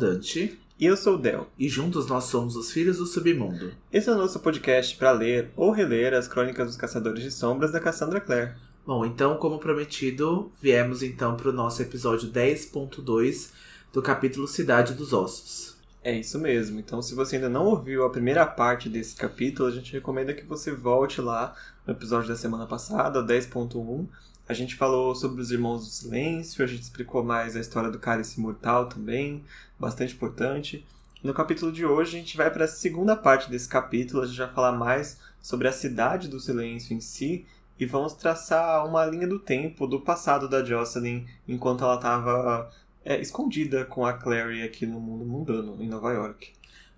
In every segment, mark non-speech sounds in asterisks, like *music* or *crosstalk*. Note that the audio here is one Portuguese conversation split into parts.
Dante. E eu sou o Del. E juntos nós somos os Filhos do Submundo. Esse é o nosso podcast para ler ou reler as crônicas dos Caçadores de Sombras da Cassandra Clare. Bom, então, como prometido, viemos então para o nosso episódio 10.2 do capítulo Cidade dos Ossos. É isso mesmo. Então, se você ainda não ouviu a primeira parte desse capítulo, a gente recomenda que você volte lá no episódio da semana passada, 10.1. A gente falou sobre os Irmãos do Silêncio, a gente explicou mais a história do Cálice Mortal também, bastante importante. No capítulo de hoje, a gente vai para a segunda parte desse capítulo, a gente vai falar mais sobre a Cidade do Silêncio em si e vamos traçar uma linha do tempo do passado da Jocelyn enquanto ela estava é, escondida com a Clary aqui no mundo mundano, em Nova York.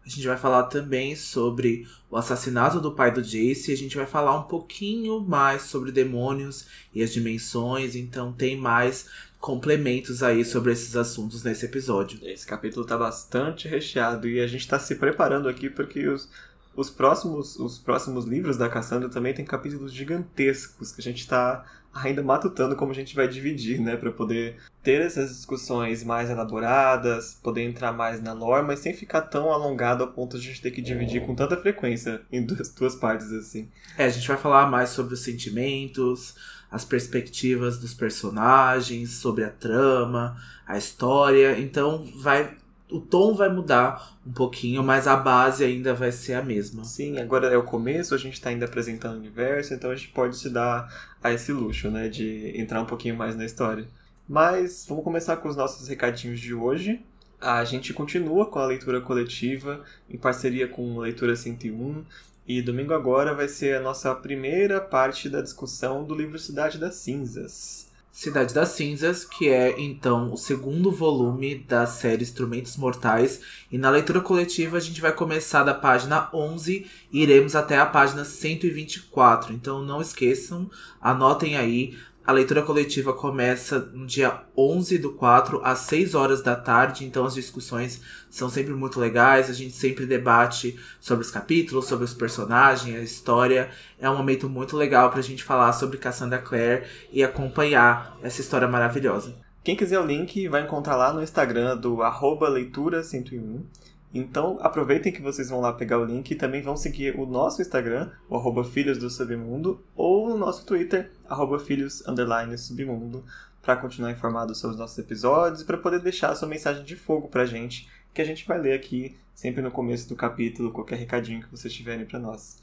A gente vai falar também sobre o assassinato do pai do Jace. A gente vai falar um pouquinho mais sobre demônios e as dimensões. Então tem mais complementos aí sobre esses assuntos nesse episódio. Esse capítulo tá bastante recheado e a gente tá se preparando aqui porque os, os, próximos, os próximos livros da Cassandra também tem capítulos gigantescos que a gente tá ainda matutando como a gente vai dividir, né, para poder ter essas discussões mais elaboradas, poder entrar mais na lore, mas sem ficar tão alongado a ponto de a gente ter que dividir com tanta frequência em duas, duas partes assim. É, a gente vai falar mais sobre os sentimentos, as perspectivas dos personagens, sobre a trama, a história, então vai o tom vai mudar um pouquinho, mas a base ainda vai ser a mesma. Sim, agora é o começo, a gente está ainda apresentando o universo, então a gente pode se dar a esse luxo, né, de entrar um pouquinho mais na história. Mas vamos começar com os nossos recadinhos de hoje. A gente continua com a leitura coletiva em parceria com Leitura 101 e domingo agora vai ser a nossa primeira parte da discussão do livro Cidade das Cinzas. Cidade das Cinzas, que é então o segundo volume da série Instrumentos Mortais. E na leitura coletiva a gente vai começar da página 11 e iremos até a página 124. Então não esqueçam, anotem aí. A leitura coletiva começa no dia 11 do 4 às 6 horas da tarde, então as discussões são sempre muito legais, a gente sempre debate sobre os capítulos, sobre os personagens, a história. É um momento muito legal pra gente falar sobre Cassandra Clare e acompanhar essa história maravilhosa. Quem quiser o link vai encontrar lá no Instagram do leitura101. Então aproveitem que vocês vão lá pegar o link e também vão seguir o nosso Instagram, o arroba Filhos do Submundo, ou o nosso Twitter, arroba Filhos Submundo, para continuar informado sobre os nossos episódios e para poder deixar a sua mensagem de fogo pra gente, que a gente vai ler aqui sempre no começo do capítulo, qualquer recadinho que vocês tiverem para nós.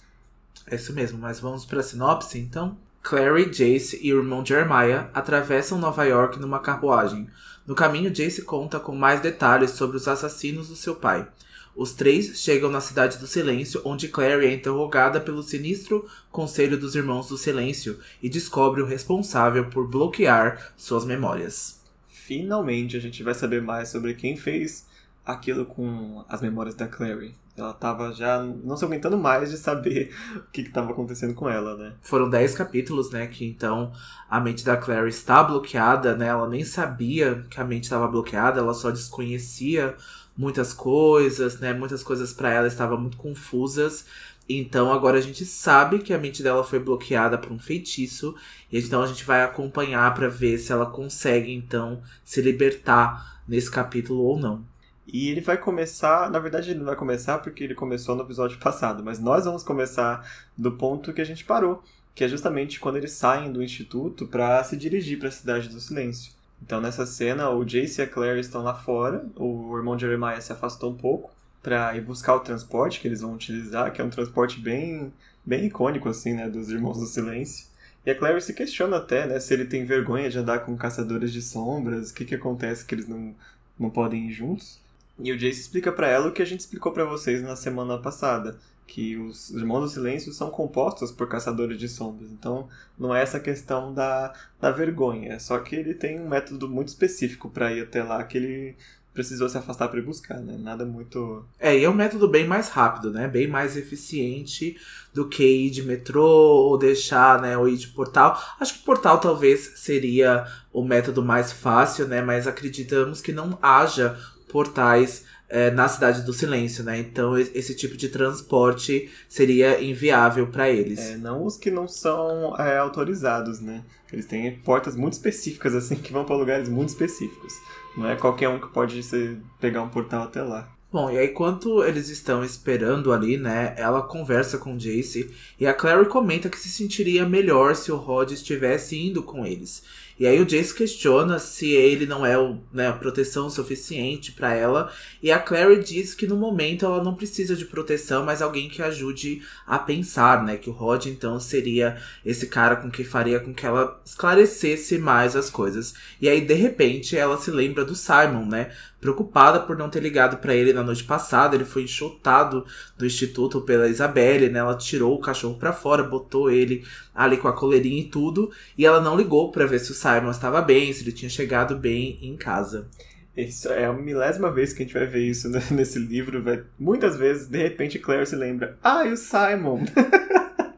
É isso mesmo, mas vamos para a sinopse então? Clary, Jace e o irmão Jeremiah atravessam Nova York numa carruagem. No caminho, Jace conta com mais detalhes sobre os assassinos do seu pai. Os três chegam na Cidade do Silêncio, onde Clary é interrogada pelo sinistro Conselho dos Irmãos do Silêncio e descobre o responsável por bloquear suas memórias. Finalmente a gente vai saber mais sobre quem fez aquilo com as memórias da Clary. Ela tava já não se aguentando mais de saber *laughs* o que estava acontecendo com ela, né? Foram 10 capítulos, né? Que então a mente da Clary está bloqueada, né? Ela nem sabia que a mente estava bloqueada, ela só desconhecia muitas coisas, né? Muitas coisas para ela estavam muito confusas. Então agora a gente sabe que a mente dela foi bloqueada por um feitiço e então a gente vai acompanhar para ver se ela consegue então se libertar nesse capítulo ou não. E ele vai começar, na verdade ele não vai começar porque ele começou no episódio *laughs* passado, mas nós vamos começar do ponto que a gente parou, que é justamente quando eles saem do instituto para se dirigir para a cidade do silêncio. Então nessa cena o Jace e a Claire estão lá fora, o irmão Jeremiah se afastou um pouco para ir buscar o transporte que eles vão utilizar, que é um transporte bem bem icônico assim, né, dos irmãos do silêncio. E a Claire se questiona até, né, se ele tem vergonha de andar com caçadores de sombras, o que que acontece que eles não não podem ir juntos. E o Jace explica para ela o que a gente explicou para vocês na semana passada, que os Irmãos do Silêncio são compostos por caçadores de sombras. Então, não é essa questão da, da vergonha, é só que ele tem um método muito específico para ir até lá que ele precisou se afastar para ir buscar, né? Nada muito. É, e é um método bem mais rápido, né? Bem mais eficiente do que ir de metrô ou deixar, né? Ou ir de portal. Acho que portal talvez seria o método mais fácil, né? Mas acreditamos que não haja portais é, na cidade do silêncio, né? Então esse tipo de transporte seria inviável para eles. É, não os que não são é, autorizados, né? Eles têm portas muito específicas, assim, que vão para lugares muito específicos. Não é qualquer um que pode ser, pegar um portal até lá. Bom, e aí enquanto eles estão esperando ali, né, ela conversa com Jace e a Clary comenta que se sentiria melhor se o Rod estivesse indo com eles. E aí o Jace questiona se ele não é o, né, a proteção suficiente para ela. E a Clary diz que no momento ela não precisa de proteção, mas alguém que ajude a pensar, né? Que o Rod então seria esse cara com que faria com que ela esclarecesse mais as coisas. E aí de repente ela se lembra do Simon, né? Preocupada por não ter ligado para ele na noite passada. Ele foi enxotado do instituto pela Isabelle, né? Ela tirou o cachorro para fora, botou ele ali com a coleirinha e tudo, e ela não ligou para ver se o Simon estava bem, se ele tinha chegado bem em casa. Isso é a milésima vez que a gente vai ver isso né, *laughs* nesse livro. Vai... Muitas vezes, de repente, Claire se lembra: Ah, e o Simon! *laughs*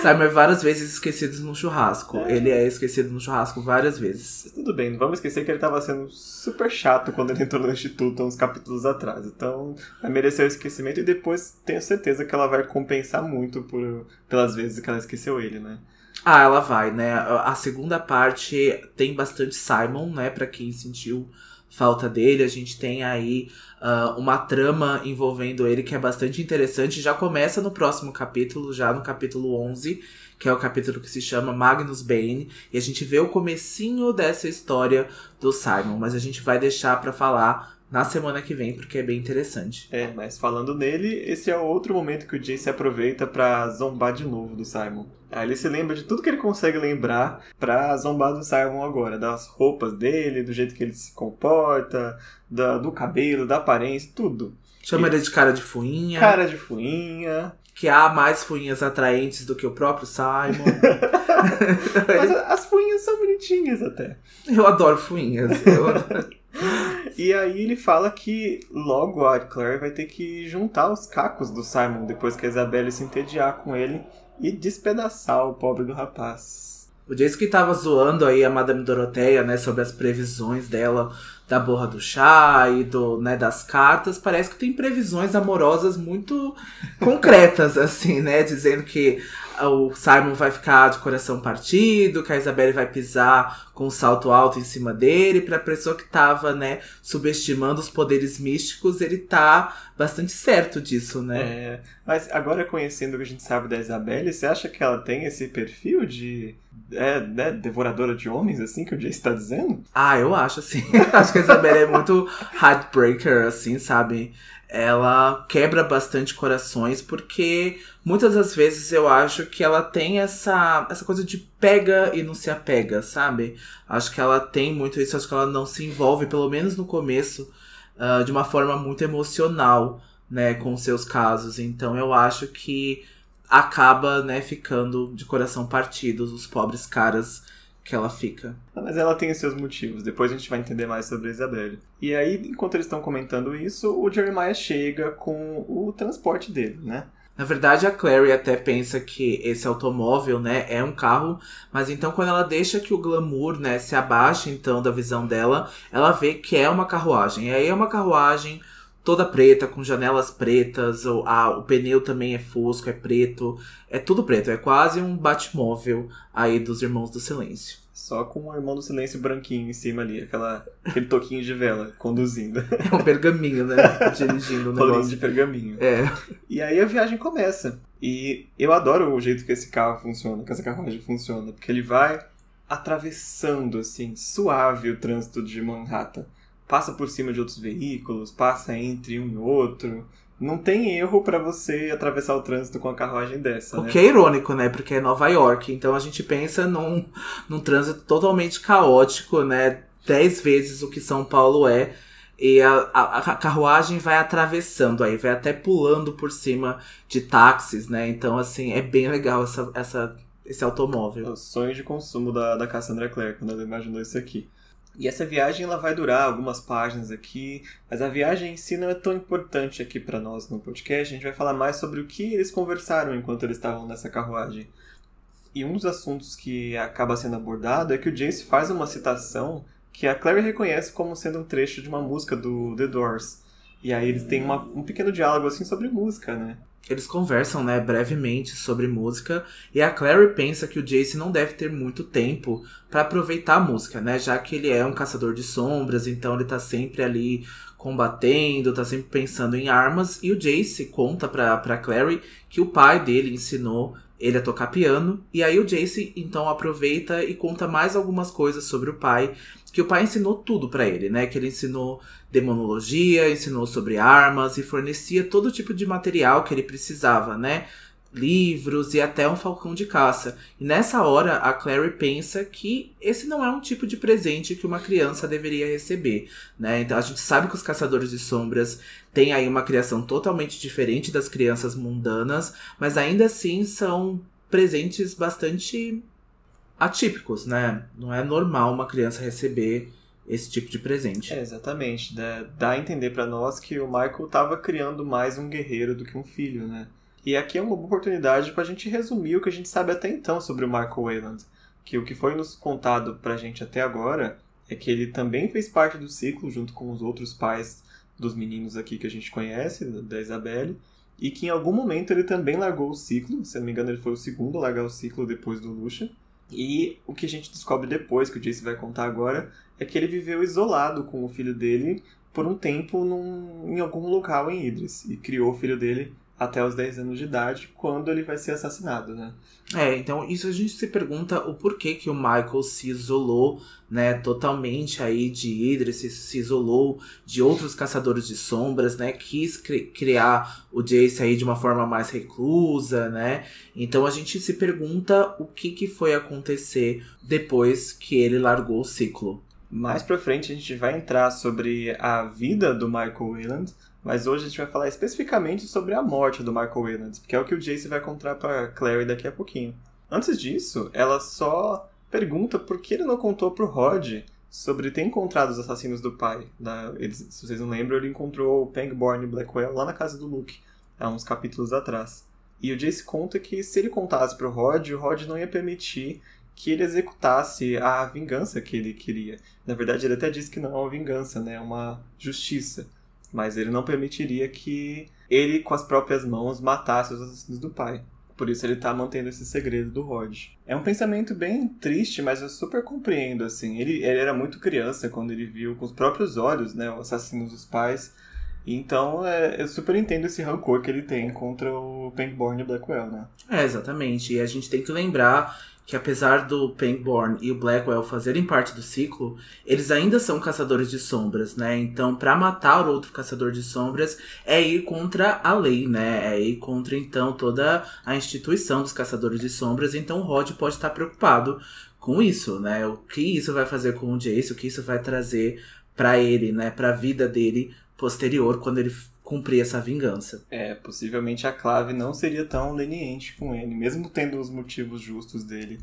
Simon é várias vezes esquecido no churrasco. É. Ele é esquecido no churrasco várias vezes. Tudo bem, vamos esquecer que ele estava sendo super chato quando ele entrou no Instituto uns capítulos atrás. Então, vai merecer o esquecimento e depois tenho certeza que ela vai compensar muito por, pelas vezes que ela esqueceu ele, né? Ah, ela vai, né? A segunda parte tem bastante Simon, né? Pra quem sentiu falta dele. A gente tem aí uh, uma trama envolvendo ele que é bastante interessante. Já começa no próximo capítulo, já no capítulo 11, que é o capítulo que se chama Magnus Bane. E a gente vê o comecinho dessa história do Simon, mas a gente vai deixar para falar na semana que vem, porque é bem interessante. É, mas falando nele, esse é outro momento que o Jace aproveita para zombar de novo do Simon. Aí ele se lembra de tudo que ele consegue lembrar pra zombar do Simon agora. Das roupas dele, do jeito que ele se comporta, da, do cabelo, da aparência, tudo. Chama ele de cara de fuinha. Cara de fuinha. Que há mais fuinhas atraentes do que o próprio Simon. *laughs* *laughs* Mas as fuinhas são bonitinhas até. Eu adoro fuinhas. Eu adoro. *laughs* e aí ele fala que logo a Claire vai ter que juntar os cacos do Simon depois que a Isabelle se entediar com ele e despedaçar o pobre do rapaz. O Jace que tava zoando aí a Madame Doroteia, né, sobre as previsões dela da borra do chá e do, né, das cartas, parece que tem previsões amorosas muito concretas, *laughs* assim, né, dizendo que o Simon vai ficar de coração partido, que a Isabelle vai pisar com um salto alto em cima dele. Pra pessoa que tava, né, subestimando os poderes místicos, ele tá bastante certo disso, né? É, mas agora conhecendo o que a gente sabe da Isabelle, você acha que ela tem esse perfil de é, né, devoradora de homens, assim, que o Jay está dizendo? Ah, eu acho, assim. *laughs* acho que a Isabelle é muito heartbreaker, assim, sabe? ela quebra bastante corações porque muitas das vezes eu acho que ela tem essa, essa coisa de pega e não se apega, sabe? Acho que ela tem muito isso, acho que ela não se envolve, pelo menos no começo, uh, de uma forma muito emocional, né, com seus casos. Então eu acho que acaba, né, ficando de coração partido os pobres caras que ela fica. Mas ela tem seus motivos, depois a gente vai entender mais sobre a Isabelle. E aí, enquanto eles estão comentando isso, o Jeremiah chega com o transporte dele, né? Na verdade, a Clary até pensa que esse automóvel, né, é um carro, mas então quando ela deixa que o glamour, né, se abaixe então da visão dela, ela vê que é uma carruagem. E aí é uma carruagem toda preta, com janelas pretas, o, a, o pneu também é fosco, é preto, é tudo preto, é quase um Batmóvel aí dos Irmãos do Silêncio. Só com o Irmão do Silêncio branquinho em cima ali, aquela, aquele toquinho de vela conduzindo. *laughs* É um pergaminho, né? Dirigindo o *laughs* negócio. de pergaminho. É. E aí a viagem começa. E eu adoro o jeito que esse carro funciona, que essa carruagem funciona, porque ele vai atravessando, assim, suave o trânsito de Manhattan passa por cima de outros veículos, passa entre um e outro. Não tem erro para você atravessar o trânsito com a carruagem dessa. O né? que é irônico, né? Porque é Nova York. Então a gente pensa num, num trânsito totalmente caótico, né? Dez vezes o que São Paulo é. E a, a, a, carruagem vai atravessando aí, vai até pulando por cima de táxis, né? Então, assim, é bem legal essa, essa, esse automóvel. É o sonho de consumo da, da Cassandra Clare, quando ela imaginou isso aqui. E essa viagem ela vai durar algumas páginas aqui, mas a viagem em si não é tão importante aqui para nós no podcast. A gente vai falar mais sobre o que eles conversaram enquanto eles estavam nessa carruagem. E um dos assuntos que acaba sendo abordado é que o Jace faz uma citação que a Clary reconhece como sendo um trecho de uma música do The Doors, E aí eles têm uma, um pequeno diálogo assim sobre música, né? Eles conversam, né, brevemente sobre música e a Clary pensa que o Jace não deve ter muito tempo para aproveitar a música, né, já que ele é um caçador de sombras, então ele tá sempre ali combatendo, tá sempre pensando em armas e o Jace conta pra, pra Clary que o pai dele ensinou ele a tocar piano e aí o Jace então aproveita e conta mais algumas coisas sobre o pai que o pai ensinou tudo para ele, né? Que ele ensinou demonologia, ensinou sobre armas e fornecia todo tipo de material que ele precisava, né? Livros e até um falcão de caça. E nessa hora a Clary pensa que esse não é um tipo de presente que uma criança deveria receber, né? Então a gente sabe que os caçadores de sombras têm aí uma criação totalmente diferente das crianças mundanas, mas ainda assim são presentes bastante atípicos, né? Não é normal uma criança receber esse tipo de presente. É, exatamente. Dá, dá a entender para nós que o Michael estava criando mais um guerreiro do que um filho, né? E aqui é uma boa oportunidade para a gente resumir o que a gente sabe até então sobre o Michael Wayland. Que o que foi nos contado pra gente até agora é que ele também fez parte do ciclo, junto com os outros pais dos meninos aqui que a gente conhece, da Isabelle, e que em algum momento ele também largou o ciclo, se não me engano ele foi o segundo a largar o ciclo depois do Lucian, e o que a gente descobre depois, que o Jace vai contar agora, é que ele viveu isolado com o filho dele por um tempo num, em algum local em Idris. E criou o filho dele até os 10 anos de idade, quando ele vai ser assassinado, né? É, então isso a gente se pergunta o porquê que o Michael se isolou, né, totalmente aí de Idris, se, isolou de outros caçadores de sombras, né, quis cri criar o Jace aí de uma forma mais reclusa, né? Então a gente se pergunta o que que foi acontecer depois que ele largou o ciclo. Mais pra frente a gente vai entrar sobre a vida do Michael Wayland, mas hoje a gente vai falar especificamente sobre a morte do Michael Wayland, que é o que o Jace vai contar para Clary daqui a pouquinho. Antes disso, ela só pergunta por que ele não contou pro Rod sobre ter encontrado os assassinos do pai. Ele, se vocês não lembram, ele encontrou o Pangborn e Blackwell lá na casa do Luke, há uns capítulos atrás. E o Jace conta que se ele contasse pro Rod, o Rod não ia permitir que ele executasse a vingança que ele queria. Na verdade, ele até disse que não é uma vingança, né? É uma justiça. Mas ele não permitiria que ele, com as próprias mãos, matasse os assassinos do pai. Por isso ele tá mantendo esse segredo do Rod. É um pensamento bem triste, mas eu super compreendo, assim. Ele, ele era muito criança quando ele viu com os próprios olhos, né, o assassino dos pais. Então, é, eu super entendo esse rancor que ele tem contra o Pangborn e o Blackwell, né? É, exatamente. E a gente tem que lembrar que apesar do Pangborn e o Blackwell fazerem parte do ciclo, eles ainda são caçadores de sombras, né? Então, para matar outro caçador de sombras é ir contra a lei, né? É ir contra então toda a instituição dos caçadores de sombras. Então, o Rod pode estar preocupado com isso, né? O que isso vai fazer com o Jace, o que isso vai trazer para ele, né? Para a vida dele posterior quando ele cumprir essa vingança. É, possivelmente a Clave não seria tão leniente com ele, mesmo tendo os motivos justos dele.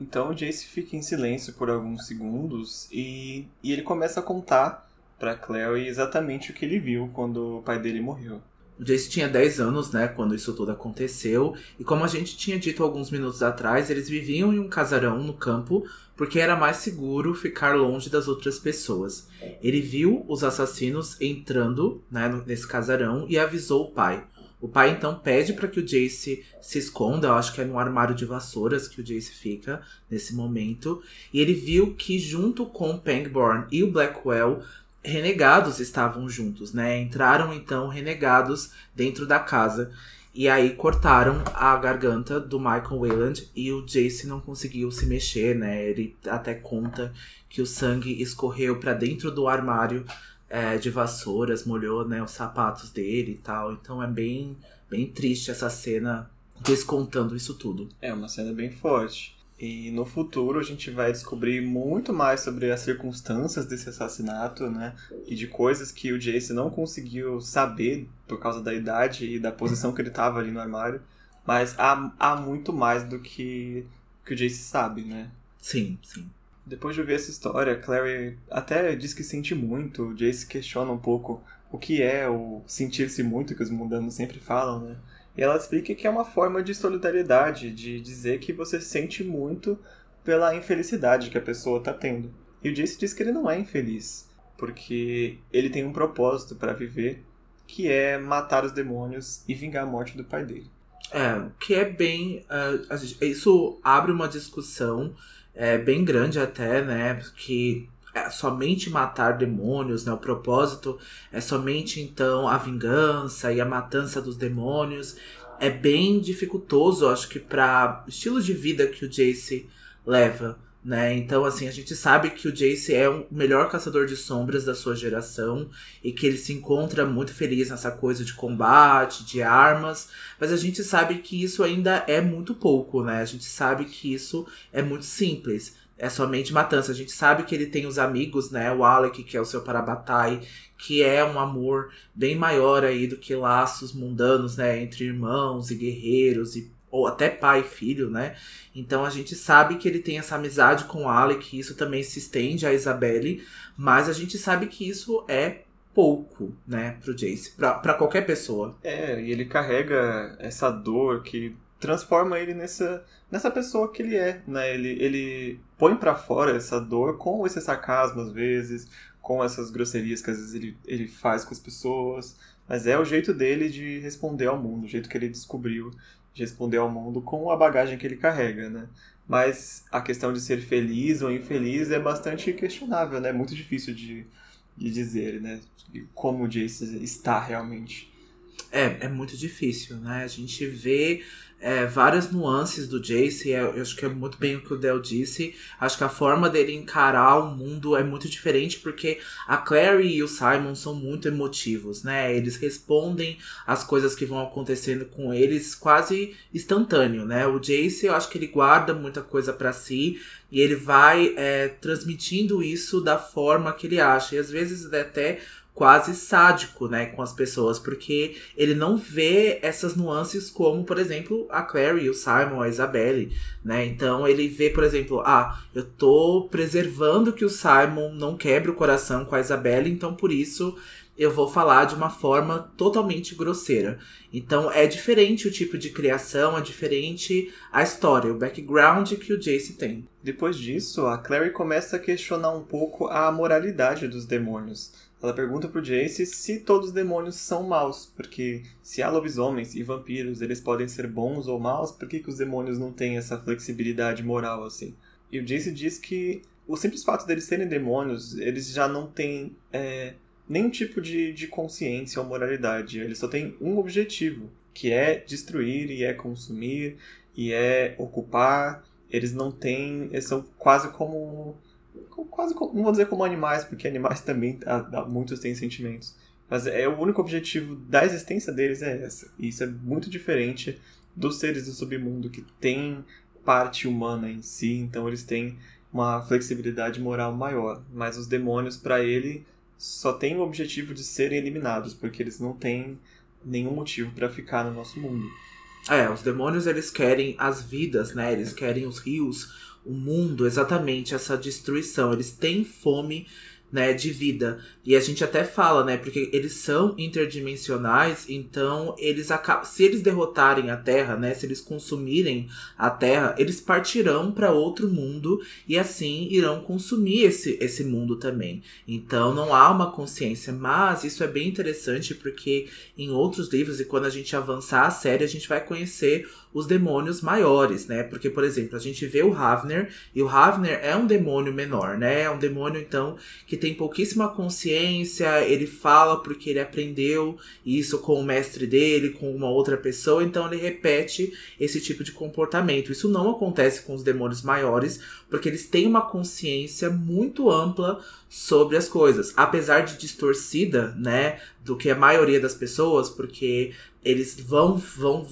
Então o Jace fica em silêncio por alguns segundos e, e ele começa a contar para Clary exatamente o que ele viu quando o pai dele morreu. O Jace tinha 10 anos, né, quando isso tudo aconteceu, e como a gente tinha dito alguns minutos atrás, eles viviam em um casarão no campo porque era mais seguro ficar longe das outras pessoas. Ele viu os assassinos entrando né, nesse casarão e avisou o pai. O pai então pede para que o Jace se esconda, eu acho que é no armário de vassouras que o Jace fica nesse momento. E ele viu que junto com Pangborn e o Blackwell, renegados estavam juntos, né? Entraram então renegados dentro da casa. E aí cortaram a garganta do Michael Wayland e o Jace não conseguiu se mexer, né? Ele até conta que o sangue escorreu para dentro do armário é, de vassouras, molhou né, os sapatos dele e tal. Então é bem, bem triste essa cena descontando isso tudo. É uma cena bem forte. E no futuro a gente vai descobrir muito mais sobre as circunstâncias desse assassinato, né? E de coisas que o Jace não conseguiu saber por causa da idade e da posição que ele estava ali no armário. Mas há, há muito mais do que, que o Jace sabe, né? Sim, sim. Depois de ouvir essa história, Clary até diz que sente muito. O Jace questiona um pouco o que é o sentir-se muito, que os mundanos sempre falam, né? E ela explica que é uma forma de solidariedade, de dizer que você sente muito pela infelicidade que a pessoa está tendo. E o Jace diz que ele não é infeliz, porque ele tem um propósito para viver que é matar os demônios e vingar a morte do pai dele. É, que é bem. Uh, isso abre uma discussão é, bem grande até, né? Que é somente matar demônios, né? O propósito é somente então a vingança e a matança dos demônios. É bem dificultoso, acho que, para estilo de vida que o Jace leva. Né? Então, assim, a gente sabe que o Jace é o melhor caçador de sombras da sua geração e que ele se encontra muito feliz nessa coisa de combate, de armas, mas a gente sabe que isso ainda é muito pouco, né? A gente sabe que isso é muito simples. É somente matança. A gente sabe que ele tem os amigos, né? O Alec, que é o seu Parabatai, que é um amor bem maior aí do que laços mundanos, né? Entre irmãos e guerreiros e ou até pai e filho, né? Então a gente sabe que ele tem essa amizade com o Alec, isso também se estende a Isabelle, mas a gente sabe que isso é pouco, né, pro Jace, pra, pra qualquer pessoa. É, e ele carrega essa dor que transforma ele nessa, nessa pessoa que ele é, né? Ele, ele põe para fora essa dor com esse sarcasmo às vezes, com essas grosserias que às vezes ele, ele faz com as pessoas, mas é o jeito dele de responder ao mundo, o jeito que ele descobriu de responder ao mundo com a bagagem que ele carrega, né? Mas a questão de ser feliz ou infeliz é bastante questionável, né? Muito difícil de, de dizer, né? Como o Jace está realmente. É, é muito difícil, né? A gente vê é, várias nuances do Jace. É, eu acho que é muito bem o que o Del disse. Acho que a forma dele encarar o mundo é muito diferente porque a Clary e o Simon são muito emotivos, né? Eles respondem as coisas que vão acontecendo com eles quase instantâneo, né? O Jace, eu acho que ele guarda muita coisa para si e ele vai é, transmitindo isso da forma que ele acha. E às vezes até quase sádico, né, com as pessoas, porque ele não vê essas nuances como, por exemplo, a Clary, o Simon, a Isabelle, né? Então ele vê, por exemplo, ah, eu tô preservando que o Simon não quebre o coração com a Isabelle, então por isso eu vou falar de uma forma totalmente grosseira. Então é diferente o tipo de criação, é diferente a história, o background que o Jace tem. Depois disso, a Clary começa a questionar um pouco a moralidade dos demônios. Ela pergunta pro Jace se todos os demônios são maus, porque se há lobisomens e vampiros, eles podem ser bons ou maus, por que, que os demônios não têm essa flexibilidade moral assim? E o Jace diz que o simples fato deles serem demônios, eles já não têm é, nenhum tipo de, de consciência ou moralidade. Eles só têm um objetivo, que é destruir e é consumir e é ocupar. Eles não têm. Eles são quase como quase, não vou dizer como animais, porque animais *laughs* também, muitos têm sentimentos. Mas é o único objetivo da existência deles é essa. E isso é muito diferente dos seres do submundo que têm parte humana em si, então eles têm uma flexibilidade moral maior. Mas os demônios, para ele, só têm o objetivo de serem eliminados, porque eles não têm nenhum motivo para ficar no nosso mundo. É, os demônios eles querem as vidas, né? Eles querem os rios, o mundo, exatamente essa destruição. Eles têm fome né, de vida. E a gente até fala, né, porque eles são interdimensionais, então eles acabam, se eles derrotarem a Terra, né, se eles consumirem a Terra, eles partirão para outro mundo e assim irão consumir esse, esse mundo também. Então não há uma consciência, mas isso é bem interessante porque em outros livros e quando a gente avançar a série, a gente vai conhecer os demônios maiores, né? Porque, por exemplo, a gente vê o Ravner, e o Ravner é um demônio menor, né? É um demônio, então, que tem pouquíssima consciência, ele fala porque ele aprendeu isso com o mestre dele, com uma outra pessoa, então ele repete esse tipo de comportamento. Isso não acontece com os demônios maiores, porque eles têm uma consciência muito ampla sobre as coisas, apesar de distorcida, né, do que a maioria das pessoas, porque eles vão vão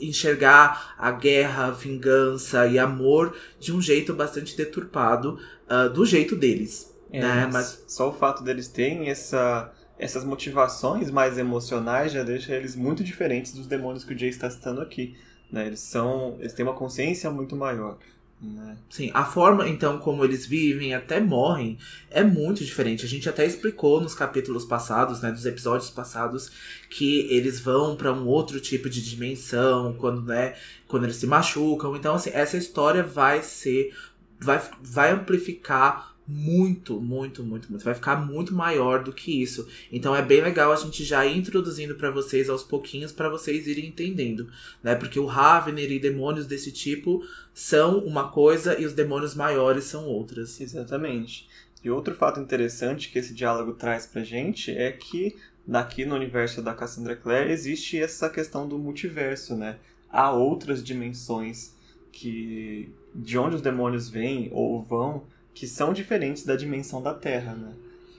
enxergar a guerra, a vingança e amor de um jeito bastante deturpado, uh, do jeito deles. É, né? Mas só o fato deles terem essa, essas motivações mais emocionais já deixa eles muito diferentes dos demônios que o Jay está citando aqui. Né? Eles são, eles têm uma consciência muito maior. Né? Sim, a forma então como eles vivem, até morrem, é muito diferente. A gente até explicou nos capítulos passados, né, dos episódios passados, que eles vão para um outro tipo de dimensão quando, né, quando eles se machucam. Então, assim, essa história vai ser vai, vai amplificar muito, muito, muito, muito. Vai ficar muito maior do que isso. Então é bem legal a gente já ir introduzindo para vocês aos pouquinhos para vocês irem entendendo, né? Porque o Ravener e demônios desse tipo são uma coisa e os demônios maiores são outras. Exatamente. E outro fato interessante que esse diálogo traz pra gente é que daqui no universo da Cassandra Clare existe essa questão do multiverso, né? Há outras dimensões que de onde os demônios vêm ou vão que são diferentes da dimensão da Terra, né?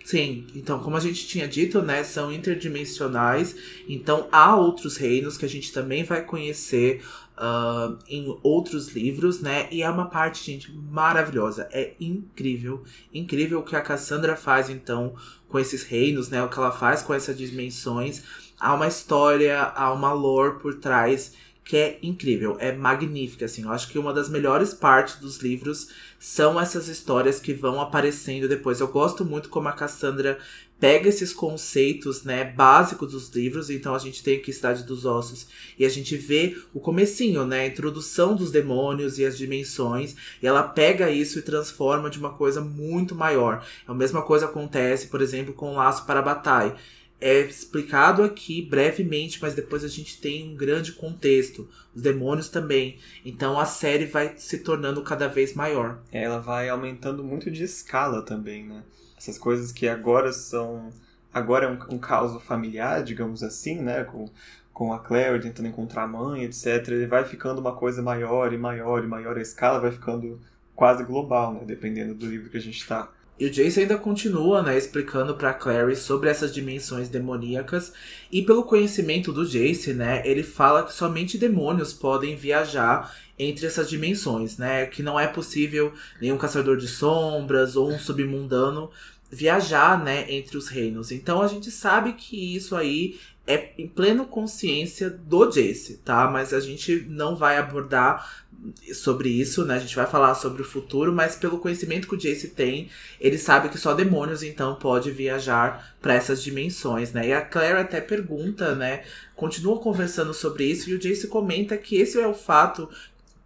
Sim, então, como a gente tinha dito, né, são interdimensionais, então há outros reinos que a gente também vai conhecer uh, em outros livros, né, e é uma parte, gente, maravilhosa, é incrível, incrível o que a Cassandra faz, então, com esses reinos, né, o que ela faz com essas dimensões, há uma história, há uma lore por trás que é incrível, é magnífica, assim. Eu acho que uma das melhores partes dos livros são essas histórias que vão aparecendo depois. Eu gosto muito como a Cassandra pega esses conceitos, né, básicos dos livros. Então a gente tem aqui Cidade dos Ossos e a gente vê o comecinho, né, a introdução dos demônios e as dimensões. E ela pega isso e transforma de uma coisa muito maior. A mesma coisa acontece, por exemplo, com o Laço para a Batalha é explicado aqui brevemente, mas depois a gente tem um grande contexto. Os demônios também. Então a série vai se tornando cada vez maior. É, ela vai aumentando muito de escala também, né? Essas coisas que agora são. Agora é um, um caos familiar, digamos assim, né? Com, com a Claire tentando encontrar a mãe, etc. Ele vai ficando uma coisa maior e maior e maior. A escala vai ficando quase global, né? Dependendo do livro que a gente está. E o Jace ainda continua, né, explicando para Clary sobre essas dimensões demoníacas. E pelo conhecimento do Jace, né, ele fala que somente demônios podem viajar entre essas dimensões, né? Que não é possível nenhum caçador de sombras ou um submundano viajar, né, entre os reinos. Então a gente sabe que isso aí é em plena consciência do Jace, tá? Mas a gente não vai abordar sobre isso, né? A gente vai falar sobre o futuro, mas pelo conhecimento que o Jace tem, ele sabe que só demônios então pode viajar para essas dimensões, né? E a Claire até pergunta, né? Continua conversando sobre isso e o Jace comenta que esse é o fato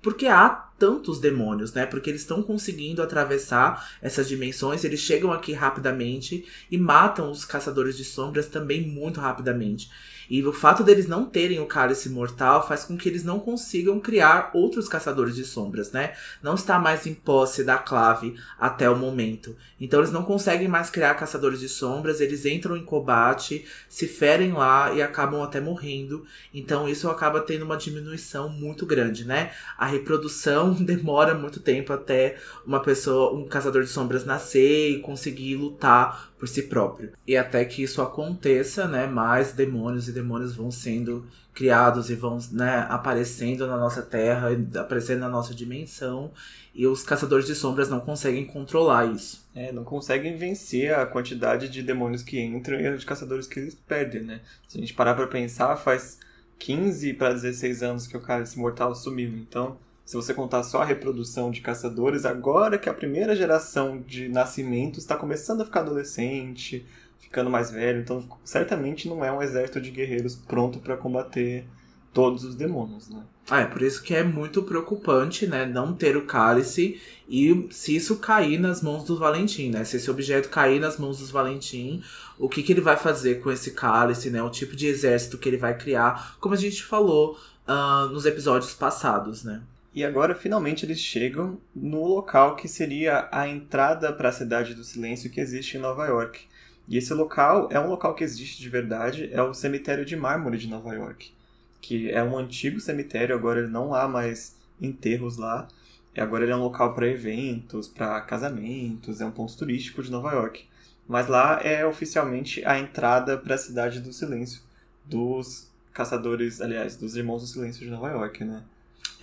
porque há tantos demônios, né? Porque eles estão conseguindo atravessar essas dimensões, eles chegam aqui rapidamente e matam os caçadores de sombras também muito rapidamente. E o fato deles não terem o cálice mortal faz com que eles não consigam criar outros caçadores de sombras, né? Não está mais em posse da clave até o momento. Então eles não conseguem mais criar caçadores de sombras, eles entram em combate, se ferem lá e acabam até morrendo. Então isso acaba tendo uma diminuição muito grande, né? A reprodução *laughs* demora muito tempo até uma pessoa, um caçador de sombras nascer e conseguir lutar por si próprio. E até que isso aconteça, né, mais demônios e demônios vão sendo criados e vão, né, aparecendo na nossa terra, aparecendo na nossa dimensão, e os caçadores de sombras não conseguem controlar isso. É, não conseguem vencer a quantidade de demônios que entram e os caçadores que eles perdem, né? Se a gente parar para pensar, faz 15 para 16 anos que o cálice mortal sumiu, então se você contar só a reprodução de caçadores, agora que a primeira geração de nascimentos está começando a ficar adolescente, ficando mais velho, então certamente não é um exército de guerreiros pronto para combater todos os demônios, né? Ah, é por isso que é muito preocupante, né, não ter o cálice e se isso cair nas mãos do Valentim, né? Se esse objeto cair nas mãos dos Valentim, o que, que ele vai fazer com esse cálice, né? O tipo de exército que ele vai criar, como a gente falou uh, nos episódios passados, né? E agora finalmente eles chegam no local que seria a entrada para a cidade do silêncio que existe em Nova York. E esse local é um local que existe de verdade, é o cemitério de mármore de Nova York, que é um antigo cemitério, agora não há mais enterros lá. E agora ele é um local para eventos, para casamentos, é um ponto turístico de Nova York. Mas lá é oficialmente a entrada para a cidade do silêncio dos caçadores, aliás, dos irmãos do silêncio de Nova York, né?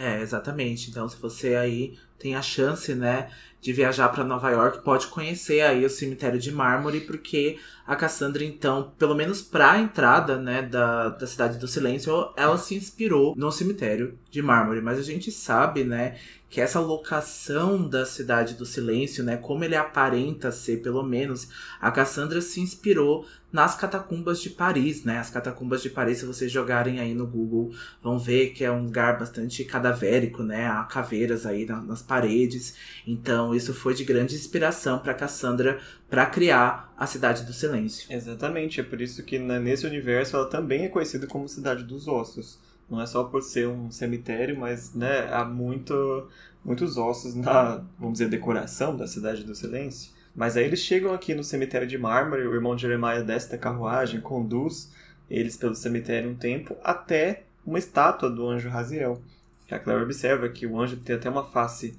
É, exatamente. Então, se você aí tem a chance, né, de viajar para Nova York, pode conhecer aí o cemitério de mármore, porque a Cassandra, então, pelo menos para a entrada, né, da, da Cidade do Silêncio, ela se inspirou no cemitério de mármore. Mas a gente sabe, né, que essa locação da Cidade do Silêncio, né, como ele aparenta ser, pelo menos, a Cassandra se inspirou nas catacumbas de Paris, né? As catacumbas de Paris, se vocês jogarem aí no Google, vão ver que é um lugar bastante cadavérico, né? Há caveiras aí nas paredes. Então isso foi de grande inspiração para Cassandra para criar a Cidade do Silêncio. Exatamente, é por isso que né, nesse universo ela também é conhecida como Cidade dos Ossos. Não é só por ser um cemitério, mas né, há muito, muitos ossos na, vamos dizer, decoração da Cidade do Silêncio. Mas aí eles chegam aqui no cemitério de mármore, o irmão de Jeremiah desce da carruagem, conduz eles pelo cemitério um tempo até uma estátua do anjo Raziel. A Claire observa que o anjo tem até uma face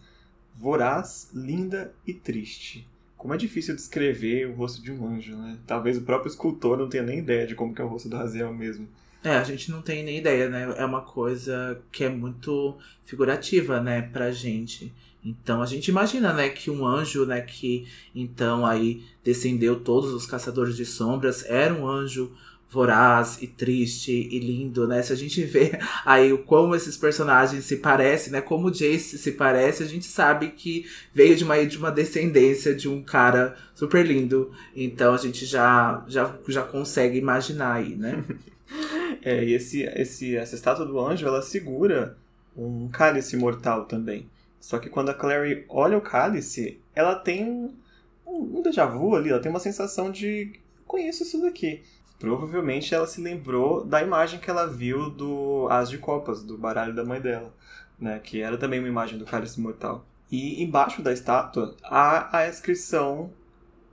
voraz, linda e triste. Como é difícil descrever o rosto de um anjo, né? Talvez o próprio escultor não tenha nem ideia de como que é o rosto do Raziel mesmo. É, a gente não tem nem ideia, né? É uma coisa que é muito figurativa, né, pra gente. Então a gente imagina, né, que um anjo, né, que então aí descendeu todos os caçadores de sombras, era um anjo voraz e triste e lindo, né? Se a gente vê *laughs* aí como esses personagens se parecem, né? Como o Jace se parece, a gente sabe que veio de uma, de uma descendência de um cara super lindo. Então a gente já, já, já consegue imaginar aí, né? *laughs* é, e esse, esse, essa estátua do anjo, ela segura um cálice mortal também. Só que quando a Clary olha o cálice, ela tem um, um déjà vu ali, ela tem uma sensação de conheço isso daqui. Provavelmente ela se lembrou da imagem que ela viu do As de Copas, do baralho da mãe dela, né? Que era também uma imagem do cálice mortal. E embaixo da estátua há a inscrição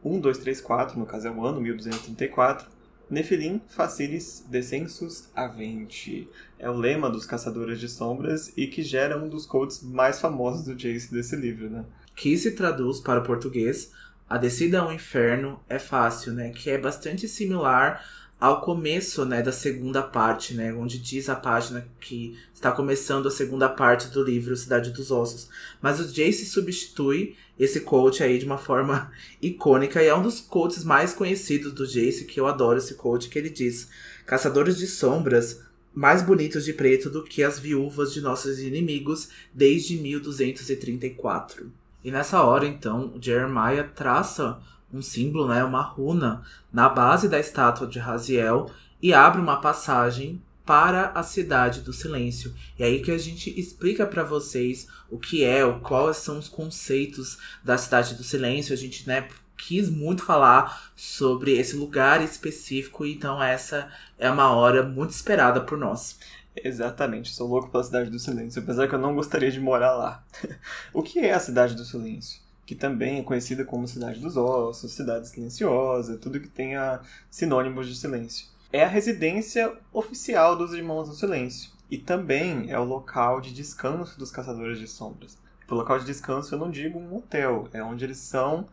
1, 2, 3, 4, no caso é o ano 1234, Nefilim Facilis Descensus Aventi. É o lema dos Caçadores de Sombras e que gera um dos quotes mais famosos do Jace desse livro, né? Que se traduz para o português A Descida ao Inferno é Fácil, né? Que é bastante similar ao começo, né, da segunda parte, né, onde diz a página que está começando a segunda parte do livro Cidade dos Ossos. Mas o Jace substitui esse quote aí de uma forma *laughs* icônica e é um dos quotes mais conhecidos do Jace, que eu adoro esse quote, que ele diz: Caçadores de sombras mais bonitos de preto do que as viúvas de nossos inimigos desde 1234. E nessa hora, então, Jeremiah traça um símbolo, né, uma runa, na base da estátua de Raziel e abre uma passagem para a cidade do silêncio. E aí que a gente explica para vocês o que é, quais são os conceitos da cidade do silêncio. A gente, né, quis muito falar sobre esse lugar específico, então essa é uma hora muito esperada por nós. Exatamente, sou louco pela Cidade do Silêncio, apesar que eu não gostaria de morar lá. *laughs* o que é a Cidade do Silêncio? Que também é conhecida como Cidade dos Ossos, Cidade Silenciosa, tudo que tenha sinônimos de silêncio. É a residência oficial dos Irmãos do Silêncio e também é o local de descanso dos Caçadores de Sombras. Por local de descanso eu não digo um hotel, é onde eles são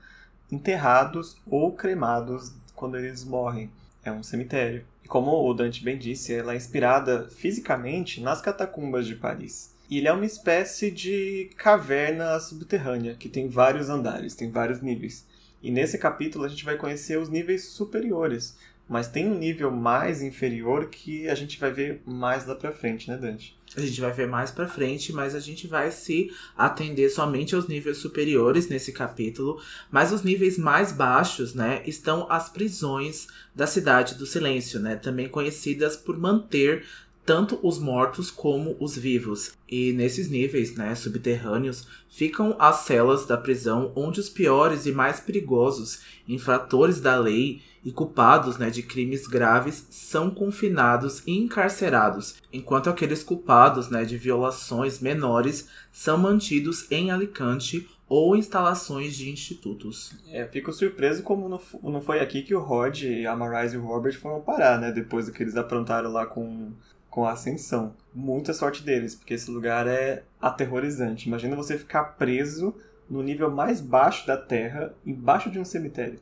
enterrados ou cremados quando eles morrem. É um cemitério. E como o Dante bem disse, ela é inspirada fisicamente nas catacumbas de Paris. E ele é uma espécie de caverna subterrânea, que tem vários andares, tem vários níveis. E nesse capítulo a gente vai conhecer os níveis superiores, mas tem um nível mais inferior que a gente vai ver mais lá pra frente, né, Dante? A gente vai ver mais pra frente, mas a gente vai se atender somente aos níveis superiores nesse capítulo. Mas os níveis mais baixos, né, estão as prisões da Cidade do Silêncio, né? Também conhecidas por manter tanto os mortos como os vivos. E nesses níveis, né, subterrâneos, ficam as celas da prisão onde os piores e mais perigosos infratores da lei e culpados né, de crimes graves são confinados e encarcerados, enquanto aqueles culpados né, de violações menores são mantidos em Alicante ou instalações de institutos. É, fico surpreso como não, não foi aqui que o Rod, a Marise e o Robert foram parar, né? Depois do que eles aprontaram lá com com a ascensão. Muita sorte deles, porque esse lugar é aterrorizante. Imagina você ficar preso no nível mais baixo da Terra, embaixo de um cemitério.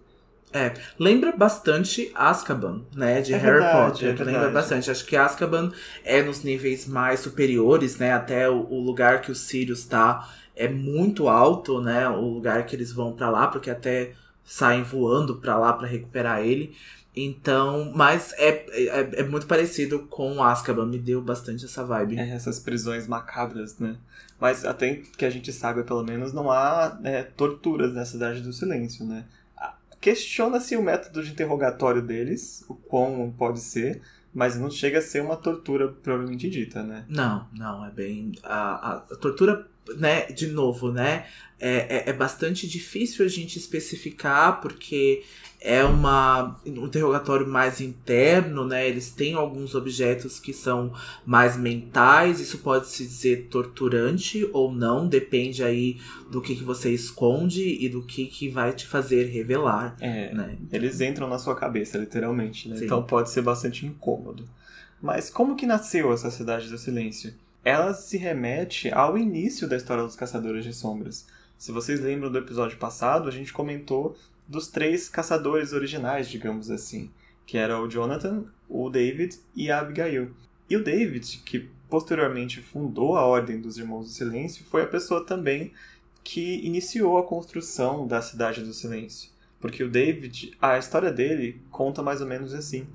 É, lembra bastante Azkaban, né, de é Harry verdade, Potter. É lembra bastante. Acho que Azkaban é nos níveis mais superiores, né, até o, o lugar que o Sirius tá é muito alto, né, o lugar que eles vão para lá, porque até saem voando para lá para recuperar ele. Então, mas é, é, é, muito parecido com Azkaban, me deu bastante essa vibe. É, essas prisões macabras, né? Mas até que a gente saiba, pelo menos, não há né, torturas na Cidade do Silêncio, né? Questiona-se o método de interrogatório deles, o quão pode ser, mas não chega a ser uma tortura provavelmente dita, né? Não, não, é bem. A, a, a tortura, né, de novo, né? É, é, é, bastante difícil a gente especificar, porque é uma, um interrogatório mais interno, né? Eles têm alguns objetos que são mais mentais, isso pode se dizer torturante ou não, depende aí do que, que você esconde e do que, que vai te fazer revelar. É, né? Eles entram na sua cabeça, literalmente, né? Então pode ser bastante incômodo. Mas como que nasceu essa Cidade do Silêncio? Ela se remete ao início da história dos Caçadores de Sombras. Se vocês lembram do episódio passado, a gente comentou dos três caçadores originais, digamos assim, que era o Jonathan, o David e a Abigail. E o David, que posteriormente fundou a Ordem dos Irmãos do Silêncio, foi a pessoa também que iniciou a construção da Cidade do Silêncio. Porque o David, a história dele conta mais ou menos assim.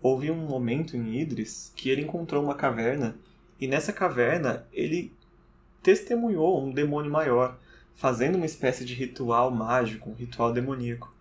Houve um momento em Idris que ele encontrou uma caverna e nessa caverna ele testemunhou um demônio maior fazendo uma espécie de ritual mágico, um ritual demoníaco.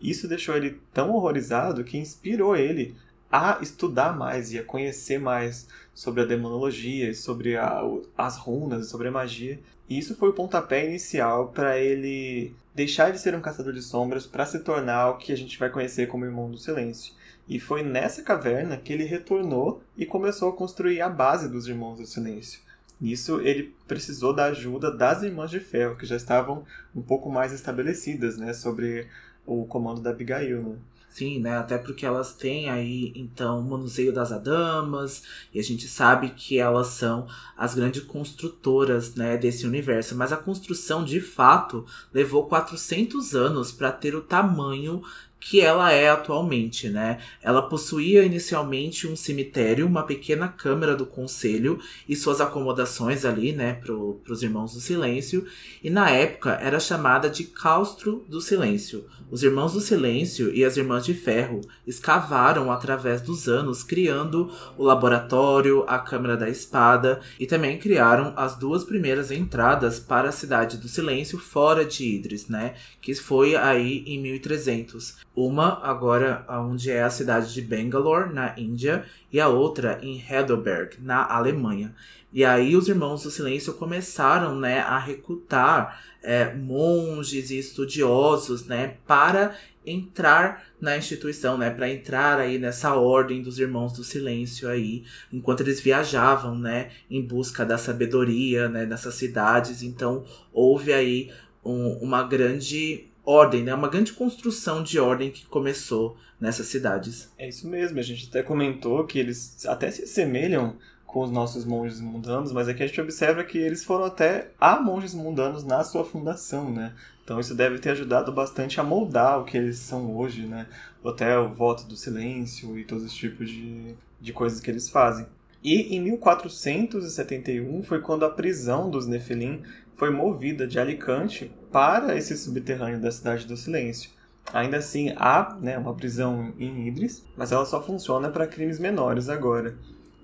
Isso deixou ele tão horrorizado que inspirou ele a estudar mais e a conhecer mais sobre a demonologia, sobre a, as runas, sobre a magia. E isso foi o pontapé inicial para ele deixar de ser um caçador de sombras para se tornar o que a gente vai conhecer como Irmão do Silêncio. E foi nessa caverna que ele retornou e começou a construir a base dos Irmãos do Silêncio. Nisso, ele precisou da ajuda das Irmãs de Ferro, que já estavam um pouco mais estabelecidas, né, sobre o comando da Abigail, né? Sim, né? Até porque elas têm aí, então, o manuseio das adamas, e a gente sabe que elas são as grandes construtoras, né, desse universo. Mas a construção, de fato, levou 400 anos para ter o tamanho que ela é atualmente, né? Ela possuía inicialmente um cemitério, uma pequena câmara do conselho e suas acomodações ali, né, para os Irmãos do Silêncio, e na época era chamada de Claustro do Silêncio. Os Irmãos do Silêncio e as Irmãs de Ferro escavaram através dos anos, criando o laboratório, a Câmara da Espada e também criaram as duas primeiras entradas para a Cidade do Silêncio fora de Idris, né, que foi aí em 1300. Uma agora onde é a cidade de Bangalore, na Índia, e a outra em Heidelberg, na Alemanha. E aí os Irmãos do Silêncio começaram né, a recrutar é, monges e estudiosos né, para entrar na instituição, né, para entrar aí nessa ordem dos Irmãos do Silêncio aí, enquanto eles viajavam, né, em busca da sabedoria, né, nessas cidades. Então houve aí um, uma grande ordem, né? Uma grande construção de ordem que começou nessas cidades. É isso mesmo, a gente até comentou que eles até se assemelham com os nossos monges mundanos, mas aqui a gente observa que eles foram até a monges mundanos na sua fundação, né? Então isso deve ter ajudado bastante a moldar o que eles são hoje, né? Até o voto do silêncio e todos os tipos de, de coisas que eles fazem. E em 1471 foi quando a prisão dos Nefilim foi movida de Alicante para esse subterrâneo da Cidade do Silêncio. Ainda assim, há né, uma prisão em Idris, mas ela só funciona para crimes menores agora.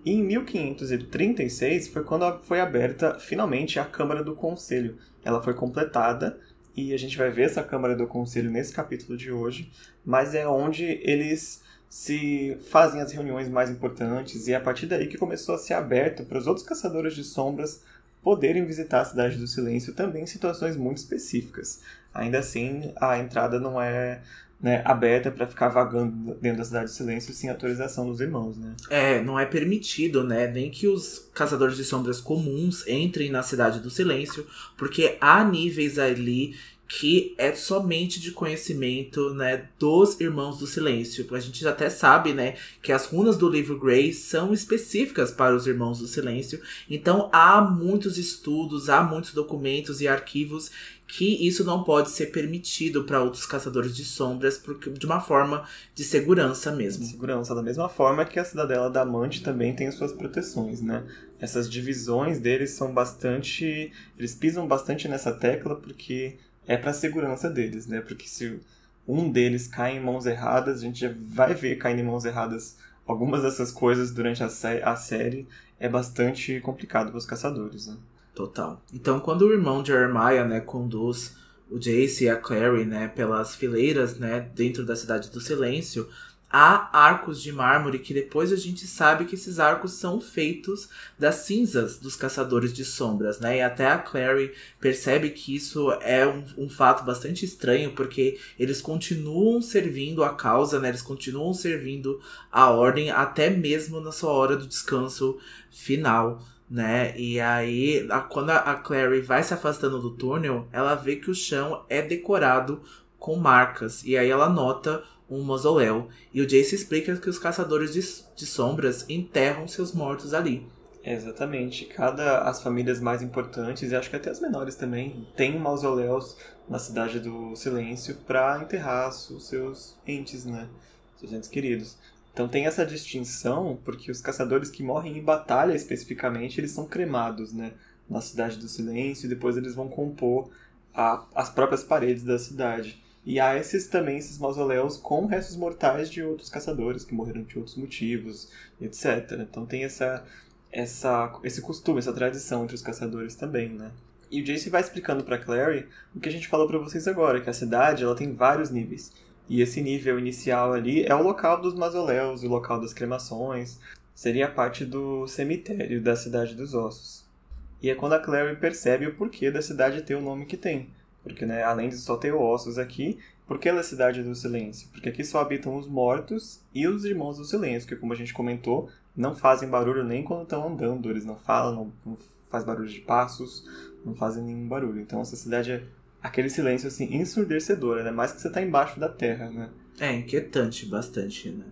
E em 1536 foi quando foi aberta finalmente a Câmara do Conselho. Ela foi completada e a gente vai ver essa Câmara do Conselho nesse capítulo de hoje, mas é onde eles se fazem as reuniões mais importantes e é a partir daí que começou a ser aberto para os outros caçadores de sombras poderem visitar a Cidade do Silêncio também em situações muito específicas. Ainda assim, a entrada não é né, aberta para ficar vagando dentro da Cidade do Silêncio sem autorização dos irmãos, né? É, não é permitido, né, nem que os caçadores de sombras comuns entrem na Cidade do Silêncio, porque há níveis ali que é somente de conhecimento, né, dos Irmãos do Silêncio. A gente até sabe, né, que as runas do livro Grey são específicas para os Irmãos do Silêncio. Então há muitos estudos, há muitos documentos e arquivos que isso não pode ser permitido para outros caçadores de sombras porque de uma forma de segurança mesmo. Segurança, da mesma forma que a Cidadela da Amante também tem suas proteções, né? Essas divisões deles são bastante, eles pisam bastante nessa tecla porque é para a segurança deles, né? Porque se um deles cai em mãos erradas, a gente já vai ver caindo em mãos erradas algumas dessas coisas durante a, sé a série. É bastante complicado para os caçadores, né? Total. Então, quando o irmão de Jeremiah, né, conduz o Jace e a Clary, né, pelas fileiras, né, dentro da Cidade do Silêncio, há arcos de mármore que depois a gente sabe que esses arcos são feitos das cinzas dos caçadores de sombras, né? E até a Clary percebe que isso é um, um fato bastante estranho, porque eles continuam servindo a causa, né? Eles continuam servindo a ordem até mesmo na sua hora do descanso final né? E aí, a, quando a, a Clary vai se afastando do túnel, ela vê que o chão é decorado com marcas. E aí ela nota um mausoléu. E o Jace explica que os caçadores de, de sombras enterram seus mortos ali. Exatamente. Cada as famílias mais importantes e acho que até as menores também têm mausoléus na cidade do Silêncio para enterrar os seus entes, né? Seus entes queridos. Então tem essa distinção porque os caçadores que morrem em batalha especificamente, eles são cremados, né? Na Cidade do Silêncio e depois eles vão compor a, as próprias paredes da cidade. E há esses também, esses mausoléus com restos mortais de outros caçadores que morreram de outros motivos, etc. Então tem essa, essa, esse costume, essa tradição entre os caçadores também, né? E o Jace vai explicando para Clary o que a gente falou para vocês agora, que a cidade ela tem vários níveis. E esse nível inicial ali é o local dos mausoléus, o local das cremações. Seria parte do cemitério da Cidade dos Ossos. E é quando a Clary percebe o porquê da cidade ter o nome que tem. Porque, né, além de só ter ossos aqui, por que ela é Cidade do Silêncio? Porque aqui só habitam os mortos e os Irmãos do Silêncio, que, como a gente comentou, não fazem barulho nem quando estão andando. Eles não falam, não, não faz barulho de passos, não fazem nenhum barulho. Então essa cidade é aquele silêncio assim ensurdecedor, né? Mais que você tá embaixo da terra, né? É inquietante bastante, né?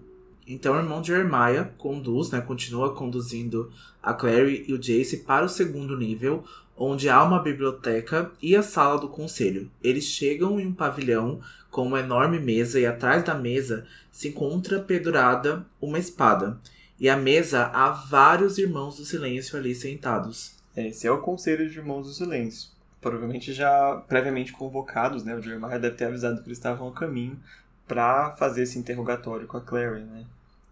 Então o irmão Jeremiah conduz, né, continua conduzindo a Clary e o Jace para o segundo nível, onde há uma biblioteca e a sala do conselho. Eles chegam em um pavilhão com uma enorme mesa e atrás da mesa se encontra pendurada uma espada. E à mesa há vários irmãos do silêncio ali sentados. Esse é o conselho de irmãos do silêncio provavelmente já previamente convocados, né? O Jeremiah deve ter avisado que eles estavam a caminho para fazer esse interrogatório com a Clary, né?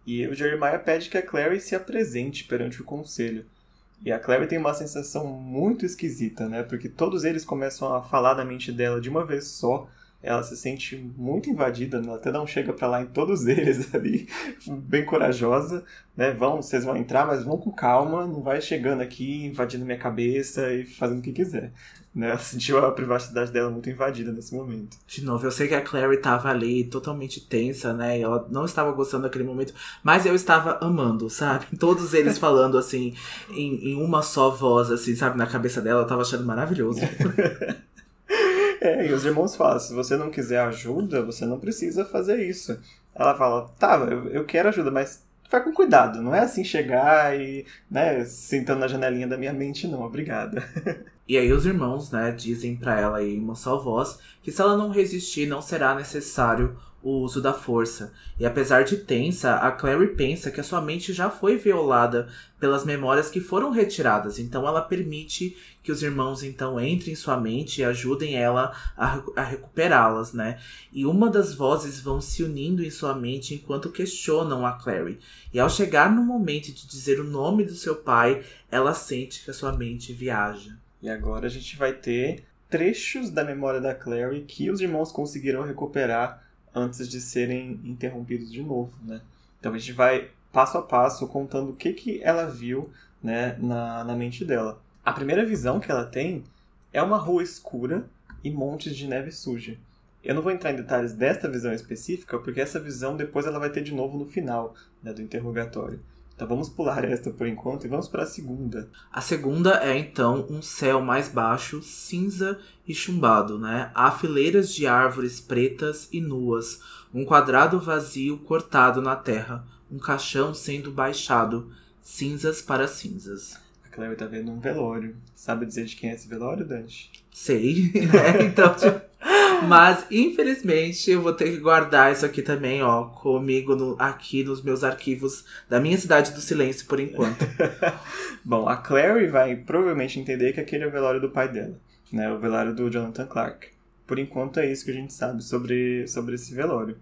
E o Jeremiah pede que a Clary se apresente perante o conselho. E a Clary tem uma sensação muito esquisita, né? Porque todos eles começam a falar da mente dela de uma vez só. Ela se sente muito invadida, né? ela até não chega para lá em todos eles *laughs* ali, bem corajosa, né? Vão, vocês vão entrar, mas vão com calma, não vai chegando aqui, invadindo minha cabeça e fazendo o que quiser né? Ela sentiu a privacidade dela muito invadida nesse momento. De novo, eu sei que a Clary tava ali totalmente tensa, né? E ela não estava gostando daquele momento, mas eu estava amando, sabe? *laughs* Todos eles falando assim, em, em uma só voz, assim, sabe? Na cabeça dela, eu tava achando maravilhoso. *laughs* é, e os irmãos falam: se você não quiser ajuda, você não precisa fazer isso. Ela fala: tá, eu, eu quero ajuda, mas vai com cuidado, não é assim chegar e, né, sentando na janelinha da minha mente, não, obrigada. *laughs* E aí os irmãos, né, dizem para ela em uma só voz que se ela não resistir, não será necessário o uso da força. E apesar de tensa, a Clary pensa que a sua mente já foi violada pelas memórias que foram retiradas. Então ela permite que os irmãos então entrem em sua mente e ajudem ela a, a recuperá-las, né? E uma das vozes vão se unindo em sua mente enquanto questionam a Clary. E ao chegar no momento de dizer o nome do seu pai, ela sente que a sua mente viaja. E agora a gente vai ter trechos da memória da Clary que os irmãos conseguiram recuperar antes de serem interrompidos de novo, né? Então a gente vai passo a passo contando o que, que ela viu né, na, na mente dela. A primeira visão que ela tem é uma rua escura e montes de neve suja. Eu não vou entrar em detalhes desta visão específica, porque essa visão depois ela vai ter de novo no final né, do interrogatório. Então vamos pular esta por enquanto e vamos para a segunda. A segunda é então um céu mais baixo, cinza e chumbado, né? Há fileiras de árvores pretas e nuas, um quadrado vazio cortado na terra, um caixão sendo baixado, cinzas para cinzas. A Claire tá vendo um velório. Sabe dizer de quem é esse velório, Dante? Sei, *laughs* né? Então, tipo, mas, infelizmente, eu vou ter que guardar isso aqui também, ó, comigo no, aqui nos meus arquivos da minha cidade do silêncio por enquanto. *laughs* Bom, a Clary vai provavelmente entender que aquele é o velório do pai dela, né? O velório do Jonathan Clark. Por enquanto é isso que a gente sabe sobre, sobre esse velório.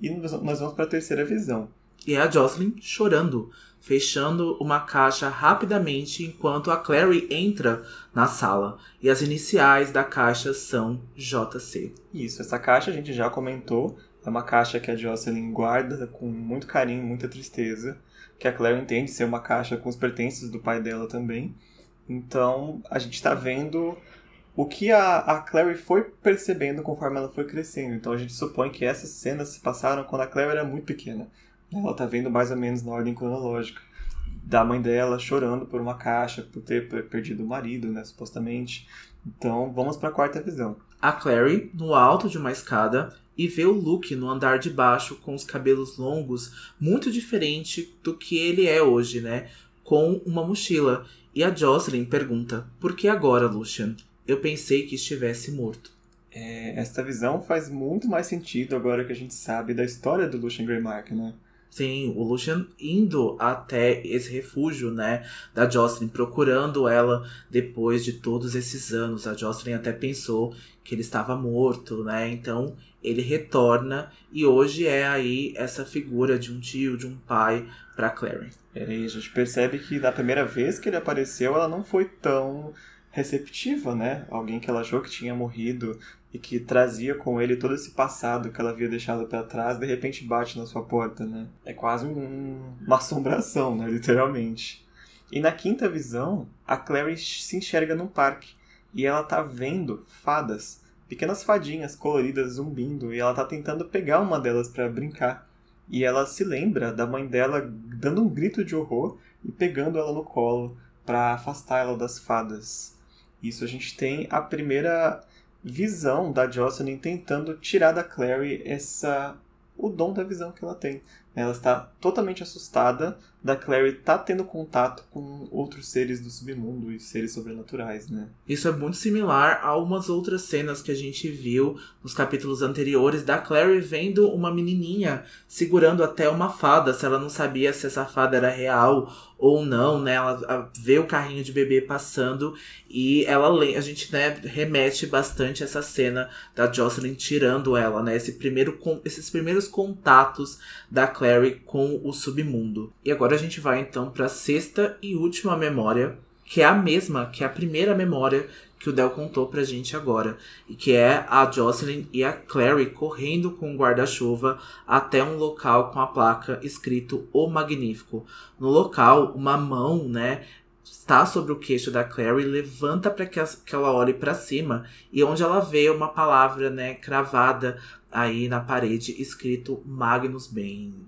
E nós vamos para a terceira visão. E é a Jocelyn chorando, fechando uma caixa rapidamente enquanto a Clary entra na sala. E as iniciais da caixa são JC. Isso, essa caixa a gente já comentou. É uma caixa que a Jocelyn guarda com muito carinho, muita tristeza. Que a Claire entende ser uma caixa com os pertences do pai dela também. Então a gente está vendo o que a, a Clary foi percebendo conforme ela foi crescendo. Então a gente supõe que essas cenas se passaram quando a Clary era muito pequena. Ela tá vendo mais ou menos na ordem cronológica. Da mãe dela chorando por uma caixa, por ter perdido o marido, né, supostamente. Então vamos para a quarta visão. A Clary, no alto de uma escada, e vê o Luke no andar de baixo com os cabelos longos, muito diferente do que ele é hoje, né? Com uma mochila. E a Jocelyn pergunta: Por que agora, Lucian? Eu pensei que estivesse morto. É, esta visão faz muito mais sentido agora que a gente sabe da história do Lucian Greymark, né? Sim, o Lucian indo até esse refúgio, né, da Jocelyn, procurando ela depois de todos esses anos. A Jocelyn até pensou que ele estava morto, né? Então ele retorna e hoje é aí essa figura de um tio, de um pai para Clary. É, e a gente percebe que da primeira vez que ele apareceu, ela não foi tão receptiva, né? Alguém que ela achou que tinha morrido e que trazia com ele todo esse passado que ela havia deixado para trás, de repente bate na sua porta, né? É quase um, uma assombração, né? Literalmente. E na quinta visão, a Clary se enxerga num parque e ela tá vendo fadas, pequenas fadinhas coloridas zumbindo, e ela tá tentando pegar uma delas para brincar. E ela se lembra da mãe dela dando um grito de horror e pegando ela no colo para afastar ela das fadas. Isso a gente tem a primeira visão da Jocelyn tentando tirar da Clary essa o dom da visão que ela tem. Ela está totalmente assustada da Clary tá tendo contato com outros seres do submundo e seres sobrenaturais, né? Isso é muito similar a umas outras cenas que a gente viu nos capítulos anteriores da Clary vendo uma menininha segurando até uma fada, se ela não sabia se essa fada era real ou não, né? Ela vê o carrinho de bebê passando e ela a gente né, remete bastante essa cena da Jocelyn tirando ela, né? Esse primeiro, esses primeiros contatos da Clary com o submundo. E agora a gente vai então para a sexta e última memória, que é a mesma que a primeira memória que o Del contou pra gente agora. E que é a Jocelyn e a Clary correndo com o guarda-chuva até um local com a placa escrito O Magnífico. No local, uma mão, né, está sobre o queixo da Clary, levanta para que, que ela olhe para cima e onde ela vê uma palavra, né, cravada aí na parede escrito Magnus Bane.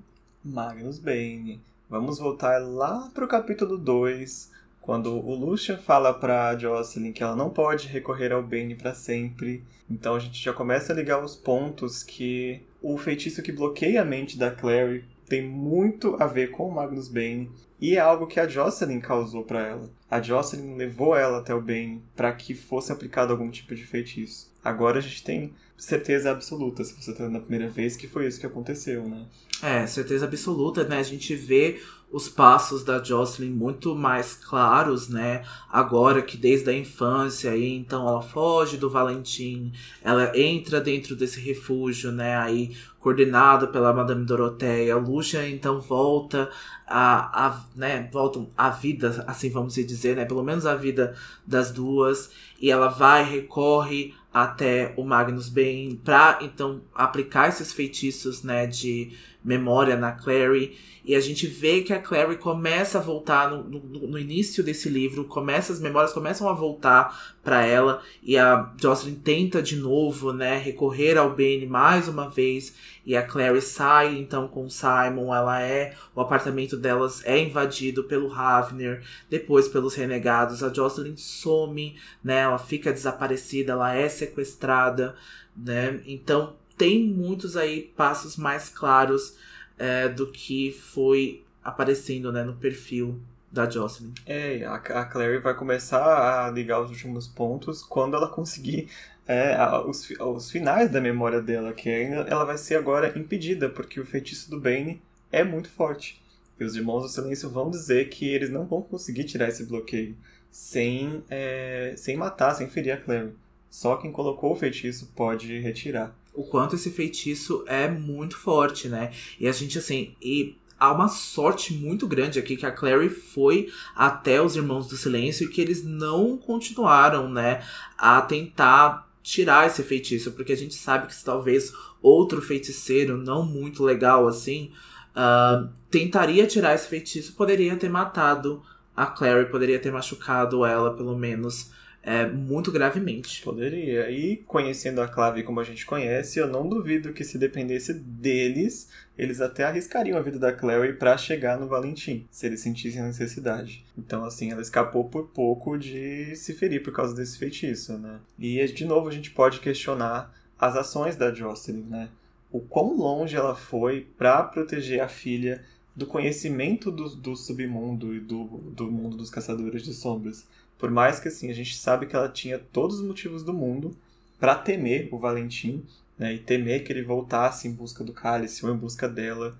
Magnus Bane. Vamos voltar lá pro capítulo 2, quando o Lucian fala pra Jocelyn que ela não pode recorrer ao Bane para sempre. Então a gente já começa a ligar os pontos que o feitiço que bloqueia a mente da Clary tem muito a ver com o Magnus Bane e é algo que a Jocelyn causou para ela. A Jocelyn levou ela até o Bane para que fosse aplicado algum tipo de feitiço. Agora a gente tem certeza absoluta, se você tá na primeira vez, que foi isso que aconteceu, né? É, certeza absoluta, né? A gente vê os passos da Jocelyn muito mais claros, né? Agora que desde a infância, aí então ela foge do Valentim, ela entra dentro desse refúgio, né? Aí coordenado pela Madame Doroteia, Lucia então volta a, a né, voltam à vida, assim vamos dizer, né? Pelo menos a vida das duas, e ela vai recorre até o Magnus Bane para então aplicar esses feitiços, né, de memória na Clary. E a gente vê que a Clary começa a voltar no, no, no início desse livro, começa as memórias começam a voltar para ela e a Jocelyn tenta de novo, né, recorrer ao Bane mais uma vez e a Clary sai então com o Simon, ela é o apartamento delas é invadido pelo Ravner, depois pelos renegados, a Jocelyn some, né, ela fica desaparecida, ela é sequestrada, né? Então tem muitos aí passos mais claros é, do que foi aparecendo né, no perfil da Jocelyn. É, a, a Clary vai começar a ligar os últimos pontos quando ela conseguir é, os, os finais da memória dela, que ela vai ser agora impedida, porque o feitiço do Bane é muito forte. E os Irmãos do Silêncio vão dizer que eles não vão conseguir tirar esse bloqueio sem, é, sem matar, sem ferir a Clary. Só quem colocou o feitiço pode retirar o quanto esse feitiço é muito forte, né? E a gente, assim, e há uma sorte muito grande aqui que a Clary foi até os Irmãos do Silêncio e que eles não continuaram, né, a tentar tirar esse feitiço, porque a gente sabe que se talvez outro feiticeiro não muito legal assim uh, tentaria tirar esse feitiço, poderia ter matado a Clary, poderia ter machucado ela pelo menos é, muito gravemente. Poderia. E conhecendo a Clave como a gente conhece, eu não duvido que se dependesse deles, eles até arriscariam a vida da Clary para chegar no Valentim, se eles sentissem a necessidade. Então, assim, ela escapou por pouco de se ferir por causa desse feitiço, né? E, de novo, a gente pode questionar as ações da Jocelyn, né? O quão longe ela foi para proteger a filha do conhecimento do, do submundo e do, do mundo dos caçadores de sombras. Por mais que assim, a gente sabe que ela tinha todos os motivos do mundo para temer o Valentim, né, e temer que ele voltasse em busca do cálice ou em busca dela,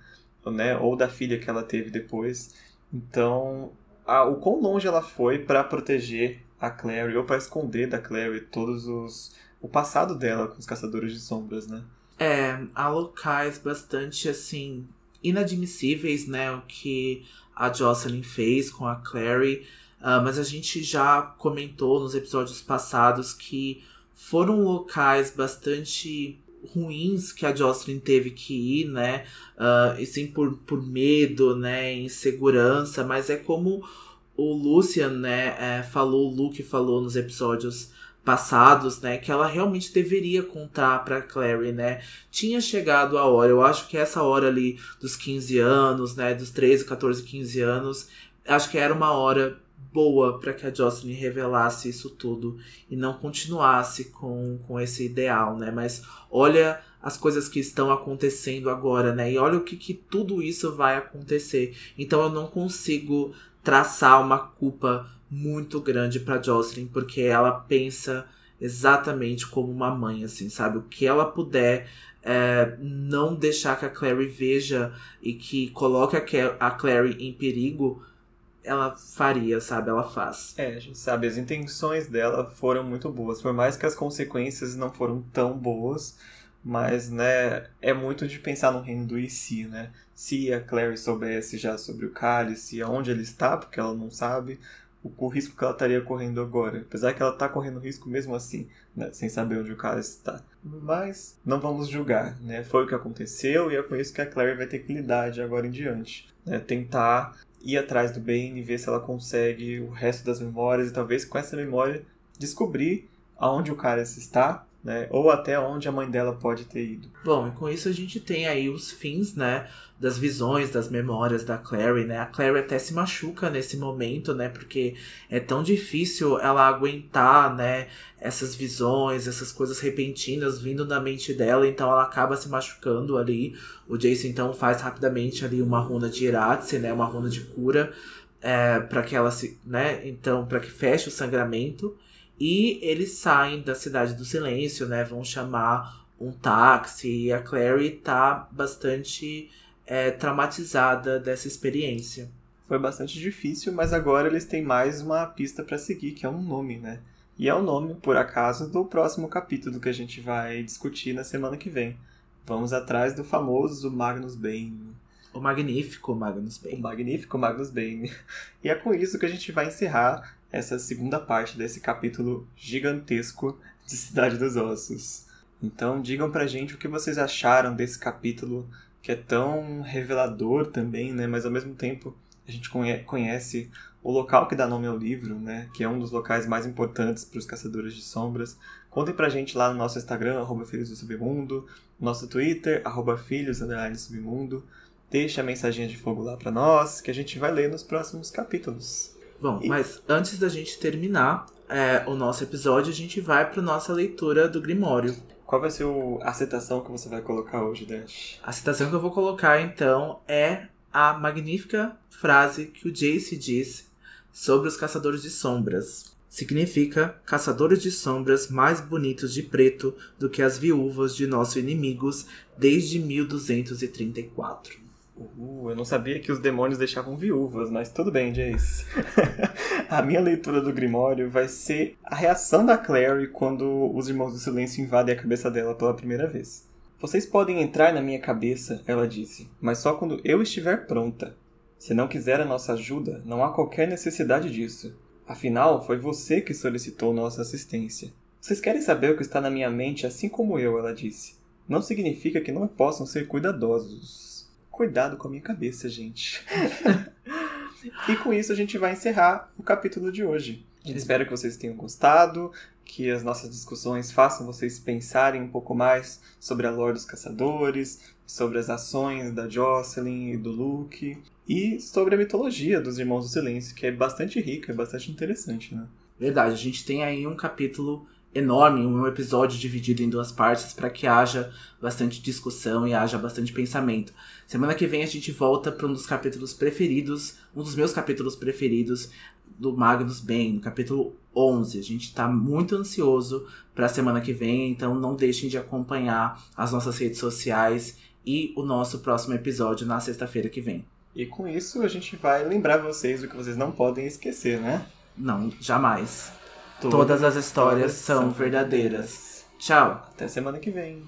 né, ou da filha que ela teve depois. Então, a, o quão longe ela foi para proteger a Clary ou para esconder da Clary todos os o passado dela com os caçadores de sombras, né? É, há locais bastante assim inadmissíveis, né, o que a Jocelyn fez com a Clary. Uh, mas a gente já comentou nos episódios passados que foram locais bastante ruins que a Jocelyn teve que ir, né? Uh, e sim por, por medo, né? Insegurança, mas é como o Lucian, né? É, falou, o Luke falou nos episódios passados, né, que ela realmente deveria contar para Clary, né? Tinha chegado a hora, eu acho que essa hora ali dos 15 anos, né, dos 13, 14, 15 anos, acho que era uma hora boa para que a Jocelyn revelasse isso tudo e não continuasse com, com esse ideal, né? Mas olha as coisas que estão acontecendo agora, né? E olha o que, que tudo isso vai acontecer. Então eu não consigo traçar uma culpa muito grande para Jocelyn, porque ela pensa exatamente como uma mãe, assim, sabe? O que ela puder é, não deixar que a Clary veja e que coloque a Clary em perigo, ela faria, sabe? Ela faz. É, a gente sabe, as intenções dela foram muito boas, por mais que as consequências não foram tão boas, mas, né, é muito de pensar no reino do e si, né? Se a Clary soubesse já sobre o cálice, aonde ele está, porque ela não sabe, o, o risco que ela estaria correndo agora. Apesar que ela está correndo risco mesmo assim, né, sem saber onde o cálice está. Mas não vamos julgar, né? Foi o que aconteceu e é com isso que a Clary vai ter que lidar de agora em diante. Né? Tentar ir atrás do Bane e ver se ela consegue o resto das memórias e talvez com essa memória descobrir aonde o cálice está né? Ou até onde a mãe dela pode ter ido. Bom, e com isso a gente tem aí os fins, né? Das visões, das memórias da Clary, né? A Clary até se machuca nesse momento, né? Porque é tão difícil ela aguentar, né? Essas visões, essas coisas repentinas vindo da mente dela, então ela acaba se machucando ali. O Jason então faz rapidamente ali uma runa de Iratse, né? Uma runa de cura. É, para que ela se, né? Então, para que feche o sangramento. E eles saem da cidade do silêncio, né? Vão chamar um táxi. E a Clary tá bastante é, traumatizada dessa experiência. Foi bastante difícil, mas agora eles têm mais uma pista para seguir, que é um nome, né? E é o nome, por acaso, do próximo capítulo que a gente vai discutir na semana que vem. Vamos atrás do famoso Magnus Bane. O magnífico Magnus Bane. O magnífico Magnus Bane. *laughs* E é com isso que a gente vai encerrar essa segunda parte desse capítulo gigantesco de Cidade dos Ossos. Então digam pra gente o que vocês acharam desse capítulo que é tão revelador também, né? Mas ao mesmo tempo a gente conhece o local que dá nome ao livro, né? Que é um dos locais mais importantes para os caçadores de sombras. Contem pra gente lá no nosso Instagram, arroba Filhos do Submundo, nosso Twitter, arroba Filhos Submundo. Deixa a mensagem de fogo lá para nós, que a gente vai ler nos próximos capítulos. Bom, e... mas antes da gente terminar é, o nosso episódio, a gente vai para nossa leitura do Grimório. Qual vai ser o, a citação que você vai colocar hoje, Dash? A citação que eu vou colocar, então, é a magnífica frase que o Jace disse sobre os caçadores de sombras. Significa caçadores de sombras mais bonitos de preto do que as viúvas de nossos inimigos desde 1234. Uh, eu não sabia que os demônios deixavam viúvas, mas tudo bem, Jace. *laughs* a minha leitura do Grimório vai ser a reação da Clary quando os Irmãos do Silêncio invadem a cabeça dela pela primeira vez. Vocês podem entrar na minha cabeça, ela disse, mas só quando eu estiver pronta. Se não quiser a nossa ajuda, não há qualquer necessidade disso. Afinal, foi você que solicitou nossa assistência. Vocês querem saber o que está na minha mente, assim como eu, ela disse. Não significa que não possam ser cuidadosos. Cuidado com a minha cabeça, gente. *laughs* e com isso a gente vai encerrar o capítulo de hoje. Espero que vocês tenham gostado, que as nossas discussões façam vocês pensarem um pouco mais sobre a lore dos caçadores, sobre as ações da Jocelyn e do Luke, e sobre a mitologia dos Irmãos do Silêncio, que é bastante rica, é bastante interessante, né? Verdade, a gente tem aí um capítulo enorme, um episódio dividido em duas partes para que haja bastante discussão e haja bastante pensamento. Semana que vem a gente volta para um dos capítulos preferidos, um dos meus capítulos preferidos do Magnus Bane, no capítulo 11. A gente está muito ansioso para a semana que vem, então não deixem de acompanhar as nossas redes sociais e o nosso próximo episódio na sexta-feira que vem. E com isso a gente vai lembrar vocês do que vocês não podem esquecer, né? Não, jamais. Todas, Todas as histórias são verdadeiras. Tchau. Até semana que vem.